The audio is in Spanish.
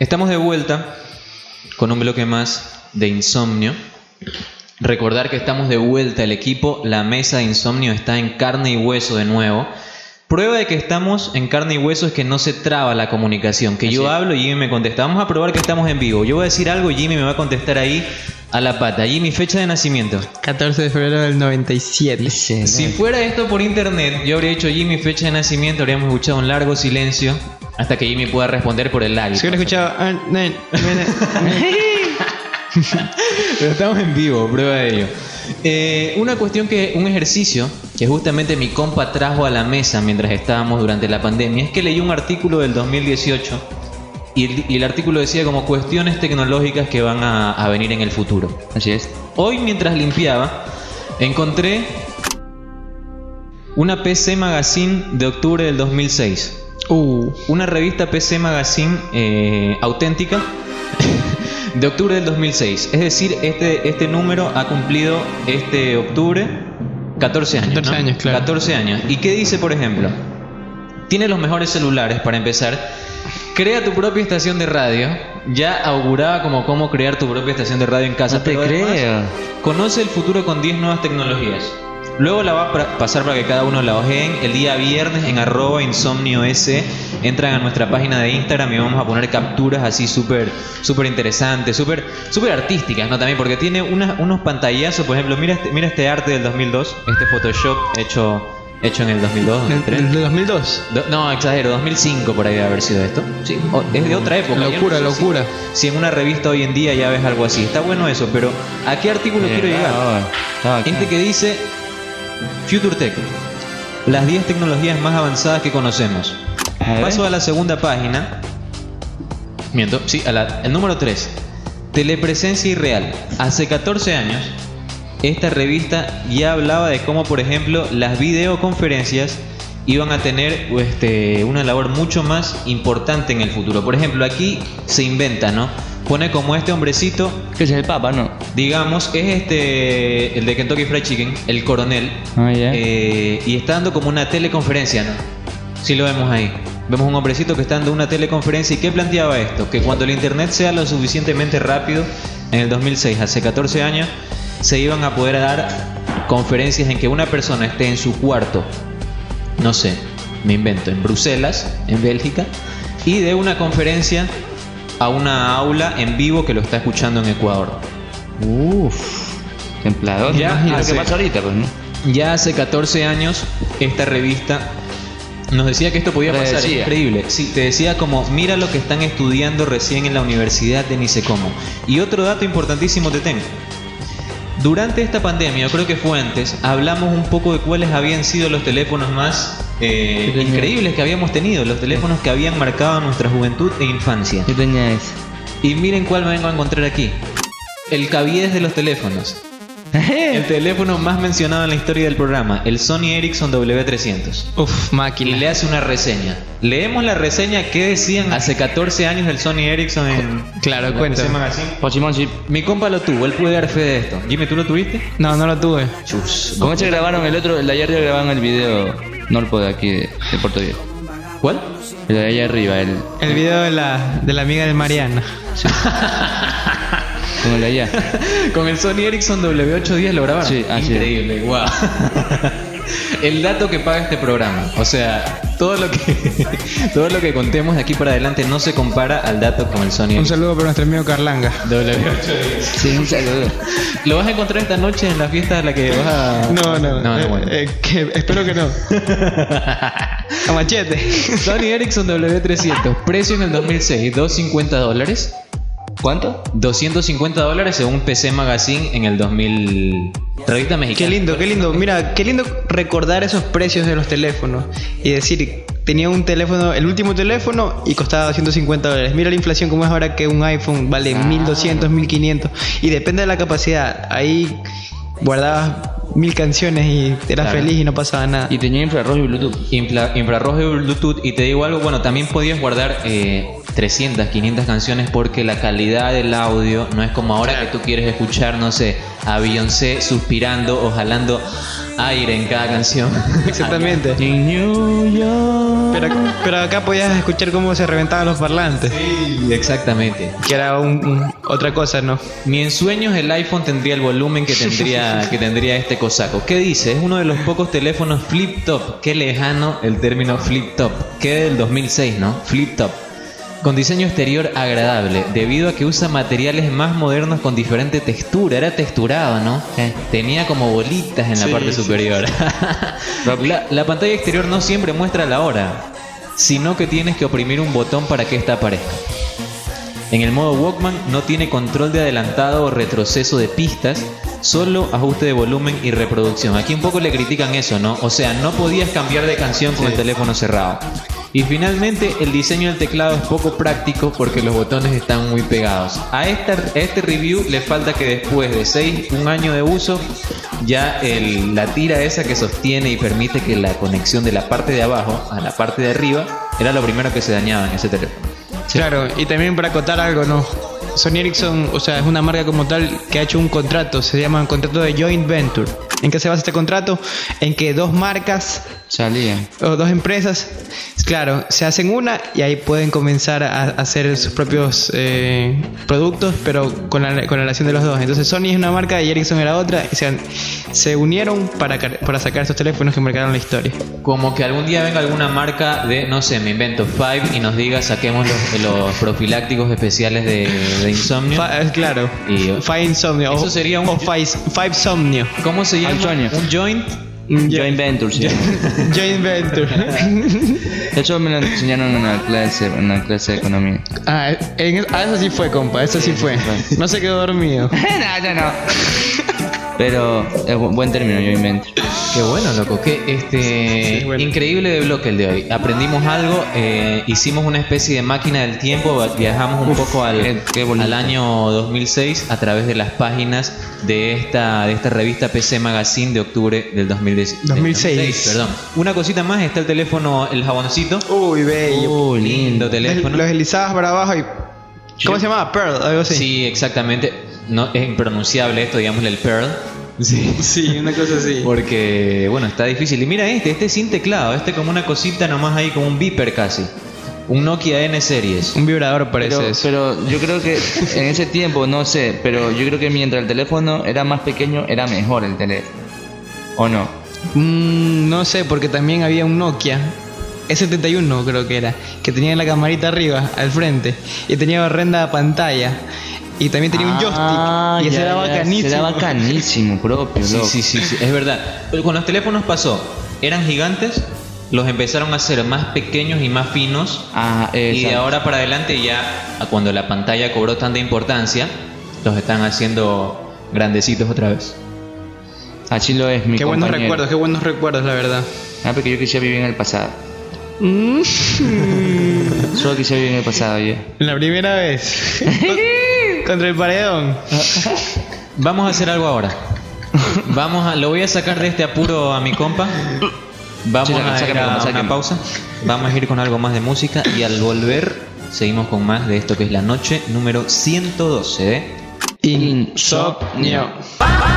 Estamos de vuelta con un bloque más de insomnio. Recordar que estamos de vuelta el equipo, la mesa de insomnio está en carne y hueso de nuevo. Prueba de que estamos en carne y hueso es que no se traba la comunicación, que yo hablo y Jimmy me contesta. Vamos a probar que estamos en vivo. Yo voy a decir algo y Jimmy me va a contestar ahí a la pata. Jimmy, fecha de nacimiento. 14 de febrero del 97. Si fuera esto por internet, yo habría dicho Jimmy, fecha de nacimiento, habríamos escuchado un largo silencio hasta que Jimmy pueda responder por el live. Si hubiera escuchado... ah, Pero estamos en vivo, prueba de ello. Eh, una cuestión que, un ejercicio que justamente mi compa trajo a la mesa mientras estábamos durante la pandemia es que leí un artículo del 2018 y el, y el artículo decía como cuestiones tecnológicas que van a, a venir en el futuro. Así es. Hoy mientras limpiaba encontré una PC Magazine de octubre del 2006. Uh, Una revista PC Magazine eh, auténtica de octubre del 2006. Es decir, este, este número ha cumplido este octubre 14 años. 14 ¿no? años, claro. 14 años. ¿Y qué dice, por ejemplo? Tiene los mejores celulares para empezar. Crea tu propia estación de radio. Ya auguraba como cómo crear tu propia estación de radio en casa. No te pero además, creo. Conoce el futuro con 10 nuevas tecnologías. Luego la va a pasar para que cada uno la ojeen. El día viernes en arroba insomnio S entran a nuestra página de Instagram y vamos a poner capturas así súper súper interesantes, súper súper artísticas, ¿no? También porque tiene unos pantallazos, por ejemplo, mira este, mira este arte del 2002, este Photoshop hecho hecho en el 2002, ¿del 2003. del 2002. Do- no, exagero, 2005 por ahí debe haber sido esto. Sí, o- es de otra época. No Locura, sé locura. Si, en una revista hoy en día ya ves algo así. Está bueno eso, pero ¿a qué artículo quiero llegar? Estaba Este que dice Future Tech. Las 10 tecnologías más avanzadas que conocemos. A. Paso a la segunda página. Miento, sí, a la, el número 3. Telepresencia irreal. Hace 14 años, esta revista ya hablaba de cómo, por ejemplo, las videoconferencias iban a tener este, una labor mucho más importante en el futuro. Por ejemplo, aquí se inventa, ¿no? Pone como este hombrecito Que es el Papa, ¿no? Digamos, es este, el de Kentucky Fried Chicken, el coronel, Ah, ya. eh, y está dando como una teleconferencia, ¿no? Sí lo vemos ahí. Vemos un hombrecito que está dando una teleconferencia y ¿qué planteaba esto? Que cuando el internet sea lo suficientemente rápido, en el 2006, hace 14 años, se iban a poder dar conferencias en que una persona esté en su cuarto, no sé, me invento, en Bruselas, en Bélgica, y de una conferencia a una aula en vivo que lo está escuchando en Ecuador. Uff. Templador. Ya que pasa ahorita, pues, ¿no? Ya hace 14 años esta revista nos decía que esto podía pasar, es increíble. Sí, te decía como, mira lo que están estudiando recién en la universidad de ni sé cómo. Y otro dato importantísimo te tengo. Durante esta pandemia, creo que fue antes, hablamos un poco de cuáles habían sido los teléfonos más eh, increíbles que habíamos tenido, los teléfonos que habían marcado nuestra juventud e infancia. Yo tenía ese. Y miren cuál me vengo a encontrar aquí. El cabides de los teléfonos. El teléfono más mencionado en la historia del programa, el Sony Ericsson W300. Uf, Y máquina. le hace una reseña. Leemos la reseña que decían hace 14 años del Sony Ericsson en Claro, la cuenta. Sí. Mi compa lo tuvo, él puede dar fe de esto. Jimmy, ¿tú lo tuviste? No, no lo tuve. Chus. Con ese grabaron el otro, el de allá arriba grabaron el video Norpo de aquí de, de Puerto Viejo. ¿Cuál? El de allá arriba, el. El video de la, de la amiga de Mariana. Como el de allá. Con el Sony Ericsson W810 lo grabaron. Sí, así es. Increíble, wow. El dato que paga este programa. O sea, todo lo que todo lo que contemos de aquí para adelante no se compara al dato con el Sony Un Ericsson saludo para nuestro amigo Carlanga. W810. Sí, un saludo. ¿Lo vas a encontrar esta noche en la fiesta a la que vas a.? No, no, No, no, eh, bueno. eh, que- espero que no. A machete. Sony Ericsson W300, precio en el 2006, 250 dólares. ¿Cuánto? 250 dólares según PC Magazine en el 2000. Revista mexicana. Qué lindo, qué lindo. Mira, qué lindo recordar esos precios de los teléfonos y decir, tenía un teléfono, el último teléfono y costaba 250 dólares. Mira la inflación como es ahora que un iPhone vale 1200, 1500 y depende de la capacidad. Ahí guardabas mil canciones y eras Claro. feliz y no pasaba nada. Y tenía infrarrojo y Bluetooth. Infla- infrarrojo y Bluetooth. Y te digo algo, bueno, también podías guardar eh, 300, 500 canciones porque la calidad del audio no es como ahora que tú quieres escuchar, no sé, a Beyoncé suspirando o jalando aire en cada canción. Exactamente. Pero, pero acá podías escuchar cómo se reventaban los parlantes. Exactamente. Que era un- un- otra cosa, ¿no? Ni en sueños el iPhone tendría el volumen que tendría, que tendría este cosaco. ¿Qué dice? Es uno de los pocos teléfonos flip top. Qué lejano el término flip top. Que del 2006, ¿no? Flip top. Con diseño exterior agradable, debido a que usa materiales más modernos con diferente textura. Era texturado, ¿no? Tenía como bolitas en la parte sí. superior. la, la pantalla exterior no siempre muestra la hora, sino que tienes que oprimir un botón para que ésta aparezca. En el modo Walkman no tiene control de adelantado o retroceso de pistas, solo ajuste de volumen y reproducción. Aquí un poco le critican eso, ¿no? O sea, no podías cambiar de canción con el teléfono cerrado. Y finalmente, el diseño del teclado es poco práctico porque los botones están muy pegados. A, esta, a este review le falta que después de 6, un año de uso, ya el- la tira esa que sostiene y permite que la conexión de la parte de abajo a la parte de arriba era lo primero que se dañaba en ese teléfono. Claro, y también para acotar algo, ¿no? Sony Ericsson, o sea, es una marca como tal que ha hecho un contrato, se llama un contrato de joint venture. ¿En qué se basa este contrato? En que dos marcas Salían. o dos empresas, claro, se hacen una y ahí pueden comenzar a, hacer sus propios eh, productos, pero con la, con la relación de los dos. Entonces Sony es una marca y Ericsson era otra y se, se unieron para, para sacar estos teléfonos que marcaron la historia. Como que algún día venga alguna marca de, no sé, me invento, Five y nos diga saquemos los, los profilácticos especiales de, de insomnio. Fa- eh, claro, Y- Five Insomnio Eso o, sería un- o Five, Five Somnio. ¿Cómo se llama? Un joint. Joint Venture, sí. Joint Venture. Eso me lo enseñaron en la clase, en la clase de economía. ah, en- ah, eso sí fue, compa, eso sí fue. No se quedó dormido. no, ya no. Pero es bu- buen término, Joint Venture. Qué bueno, loco. Qué este Sí, bueno. increíble de bloque el de hoy. Aprendimos algo, eh, hicimos una especie de máquina del tiempo, viajamos un poco al, qué- qué al año 2006 a través de las páginas de esta de esta revista PC Magazine de octubre del 2010 del 2006. Perdón. Una cosita más, está el teléfono, el jaboncito. Uy, bello. Uy, lindo teléfono. Los deslizabas para abajo y. ¿Cómo se llamaba? Pearl, algo así. Sí, exactamente. No es impronunciable esto, digámosle el Pearl. Sí. Sí, una cosa así. Porque, bueno, está difícil. Y mira este, este sin teclado, este como una cosita nomás ahí, como un beeper casi. Un Nokia N Series. Un vibrador parece Pero, eso. pero yo creo que en ese tiempo, no sé, pero yo creo que mientras el teléfono era más pequeño, era mejor el teléfono. ¿O no? Mm, no sé, porque también había un Nokia. E71 creo que era. Que tenía la camarita arriba, al frente. Y tenía barrenda pantalla. Y también tenía un joystick. Y ese ya, era bacanísimo. Era bacanísimo, propio, Sí, sí, sí, sí, es verdad. Pero con los teléfonos pasó. Eran gigantes, los empezaron a hacer más pequeños y más finos. Ah, Y de ahora para adelante ya, cuando la pantalla cobró tanta importancia, los están haciendo grandecitos otra vez. Así lo es mi Qué buenos recuerdos, qué buenos recuerdos, la verdad. Ah, porque yo quisiera vivir en el pasado. Mm. Solo quisiera vivir en el pasado yo. La primera vez. Contra el paredón. Vamos a hacer algo ahora. Vamos a, lo voy a sacar de este apuro a mi compa. Vamos Sí, a ir a una pausa. Vamos a ir con algo más de música y al volver seguimos con más de esto que es la noche número 112 de Insomnio. Bye.